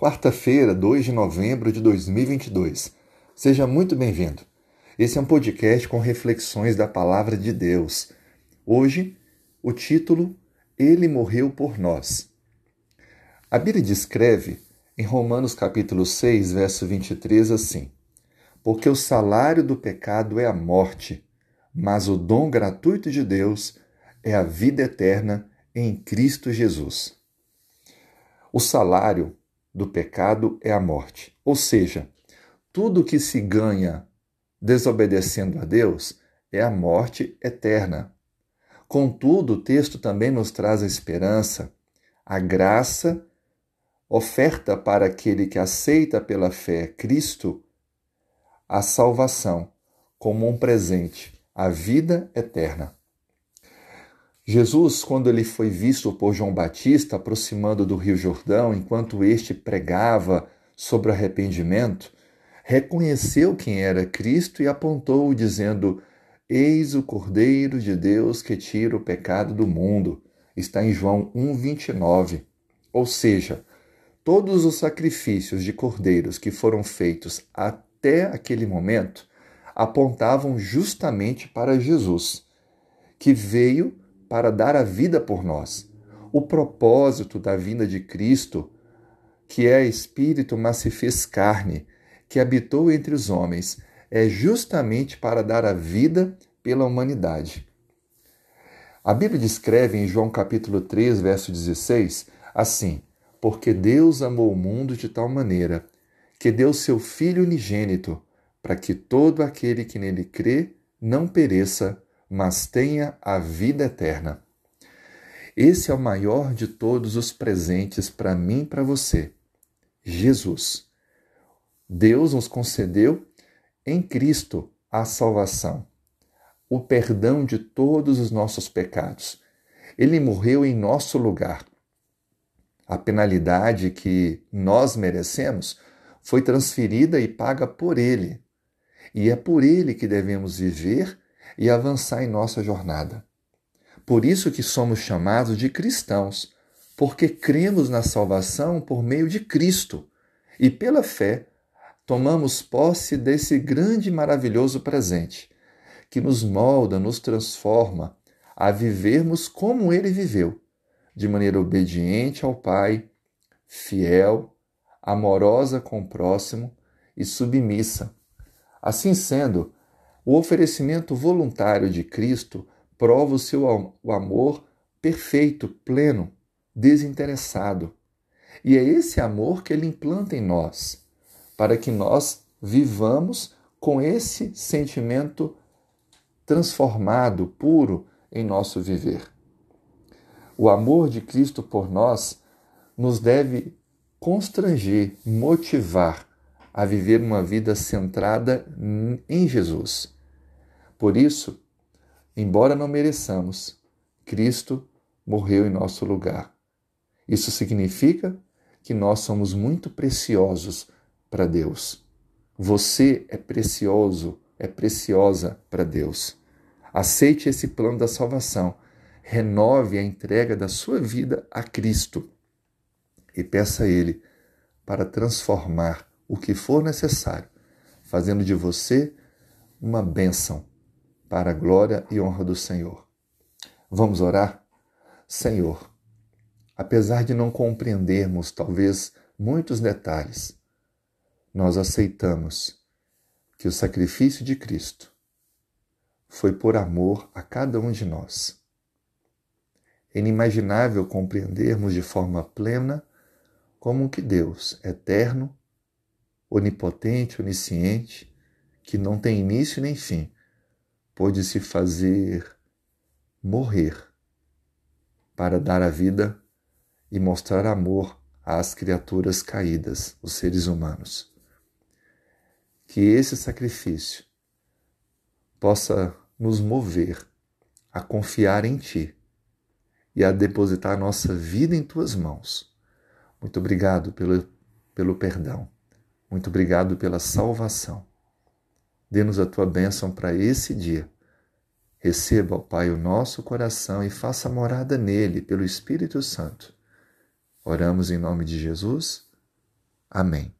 quarta-feira, 2 de novembro de 2022. Seja muito bem-vindo. Esse é um podcast com reflexões da palavra de Deus. Hoje, o título Ele morreu por nós. A Bíblia descreve em Romanos capítulo 6, verso 23 assim: Porque o salário do pecado é a morte, mas o dom gratuito de Deus é a vida eterna em Cristo Jesus. O salário do pecado é a morte, ou seja, tudo que se ganha desobedecendo a Deus é a morte eterna. Contudo, o texto também nos traz a esperança, a graça, oferta para aquele que aceita pela fé Cristo a salvação como um presente, a vida eterna. Jesus, quando ele foi visto por João Batista aproximando do Rio Jordão, enquanto este pregava sobre arrependimento, reconheceu quem era Cristo e apontou, dizendo: Eis o Cordeiro de Deus que tira o pecado do mundo. Está em João 1,29. Ou seja, todos os sacrifícios de cordeiros que foram feitos até aquele momento apontavam justamente para Jesus, que veio para dar a vida por nós. O propósito da vinda de Cristo, que é Espírito, mas se fez carne, que habitou entre os homens, é justamente para dar a vida pela humanidade. A Bíblia descreve em João capítulo 3, verso 16, assim: Porque Deus amou o mundo de tal maneira que deu seu Filho unigênito, para que todo aquele que nele crê não pereça, mas tenha a vida eterna. Esse é o maior de todos os presentes para mim e para você, Jesus. Deus nos concedeu em Cristo a salvação, o perdão de todos os nossos pecados. Ele morreu em nosso lugar. A penalidade que nós merecemos foi transferida e paga por Ele. E é por Ele que devemos viver e avançar em nossa jornada. Por isso que somos chamados de cristãos, porque cremos na salvação por meio de Cristo e pela fé tomamos posse desse grande e maravilhoso presente, que nos molda, nos transforma a vivermos como ele viveu, de maneira obediente ao Pai, fiel, amorosa com o próximo e submissa. Assim sendo, o oferecimento voluntário de Cristo prova o seu amor perfeito, pleno, desinteressado. E é esse amor que ele implanta em nós, para que nós vivamos com esse sentimento transformado, puro em nosso viver. O amor de Cristo por nós nos deve constranger, motivar a viver uma vida centrada em Jesus. Por isso, embora não mereçamos, Cristo morreu em nosso lugar. Isso significa que nós somos muito preciosos para Deus. Você é precioso, é preciosa para Deus. Aceite esse plano da salvação. Renove a entrega da sua vida a Cristo e peça a Ele para transformar o que for necessário, fazendo de você uma bênção para a glória e honra do Senhor. Vamos orar? Senhor, apesar de não compreendermos talvez muitos detalhes, nós aceitamos que o sacrifício de Cristo foi por amor a cada um de nós. É inimaginável compreendermos de forma plena como que Deus, eterno, onipotente, onisciente, que não tem início nem fim, pôde se fazer morrer para dar a vida e mostrar amor às criaturas caídas, os seres humanos. Que esse sacrifício possa nos mover a confiar em Ti e a depositar nossa vida em Tuas mãos. Muito obrigado pelo, pelo perdão. Muito obrigado pela salvação. Dê-nos a tua bênção para esse dia. Receba, ó Pai, o nosso coração e faça morada nele pelo Espírito Santo. Oramos em nome de Jesus. Amém.